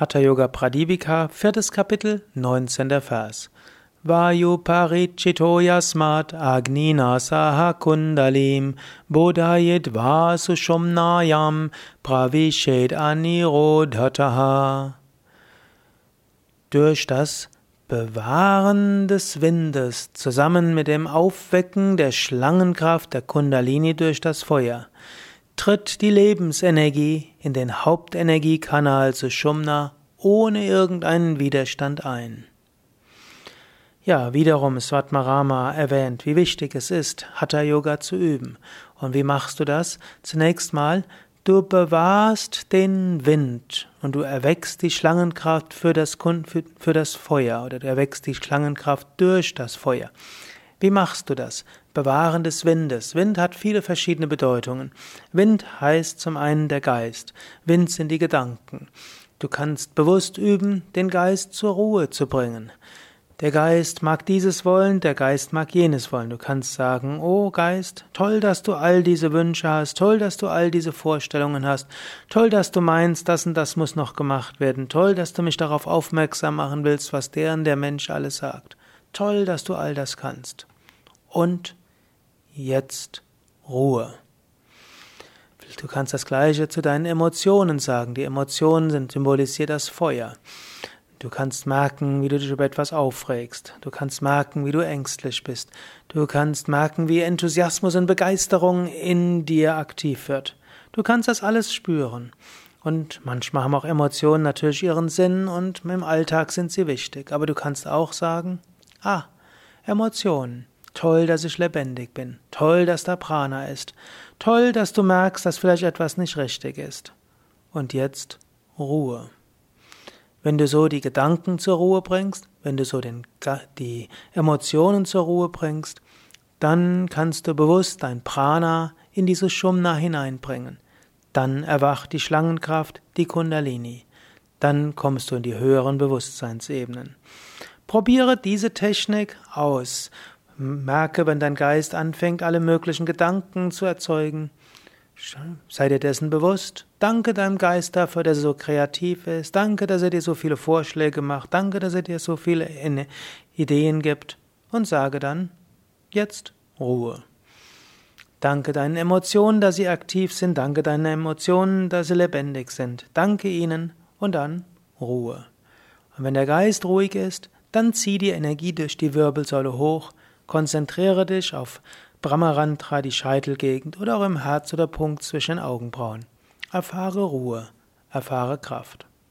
Hatha Yoga Pradipika, viertes Kapitel, 19. Vers. Vayu parichito yasmat agnina saha kundalim bodhayit vasushomnayam pravished anirodhataha. Durch das Bewahren des Windes zusammen mit dem Aufwecken der Schlangenkraft der Kundalini durch das Feuer tritt die Lebensenergie in den Hauptenergiekanal Sushumna ohne irgendeinen Widerstand ein. Ja, wiederum Svatmarama erwähnt, wie wichtig es ist, Hatha Yoga zu üben. Und wie machst du das? Zunächst mal, du bewahrst den Wind und du erweckst die Schlangenkraft für das, für, das Feuer oder du erweckst die Schlangenkraft durch das Feuer. Wie machst du das? Bewahren des Windes. Wind hat viele verschiedene Bedeutungen. Wind heißt zum einen der Geist. Wind sind die Gedanken. Du kannst bewusst üben, den Geist zur Ruhe zu bringen. Der Geist mag dieses wollen, der Geist mag jenes wollen. Du kannst sagen, oh Geist, toll, dass du all diese Wünsche hast, toll, dass du all diese Vorstellungen hast, toll, dass du meinst, das und das muss noch gemacht werden, toll, dass du mich darauf aufmerksam machen willst, was der und der Mensch alles sagt. Toll, dass du all das kannst. Und jetzt Ruhe. Du kannst das Gleiche zu deinen Emotionen sagen. Die Emotionen sind symbolisiert das Feuer. Du kannst merken, wie du dich über etwas aufregst. Du kannst merken, wie du ängstlich bist. Du kannst merken, wie Enthusiasmus und Begeisterung in dir aktiv wird. Du kannst das alles spüren. Und manchmal haben auch Emotionen natürlich ihren Sinn und im Alltag sind sie wichtig. Aber du kannst auch sagen, ah, Emotionen. Toll, dass ich lebendig bin. Toll, dass da Prana ist. Toll, dass du merkst, dass vielleicht etwas nicht richtig ist. Und jetzt Ruhe. Wenn du so die Gedanken zur Ruhe bringst, wenn du so den, die Emotionen zur Ruhe bringst, dann kannst du bewusst dein Prana in diese Shumna hineinbringen. Dann erwacht die Schlangenkraft, die Kundalini. Dann kommst du in die höheren Bewusstseinsebenen. Probiere diese Technik aus. Merke, wenn dein Geist anfängt, alle möglichen Gedanken zu erzeugen. Sei dir dessen bewusst. Danke deinem Geist dafür, dass er so kreativ ist. Danke, dass er dir so viele Vorschläge macht. Danke, dass er dir so viele Ideen gibt. Und sage dann, jetzt Ruhe. Danke deinen Emotionen, dass sie aktiv sind. Danke deinen Emotionen, dass sie lebendig sind. Danke ihnen und dann Ruhe. Und wenn der Geist ruhig ist, dann zieh die Energie durch die Wirbelsäule hoch Konzentriere dich auf Brahmarantra, die Scheitelgegend oder auch im Herz oder Punkt zwischen den Augenbrauen. Erfahre Ruhe, erfahre Kraft.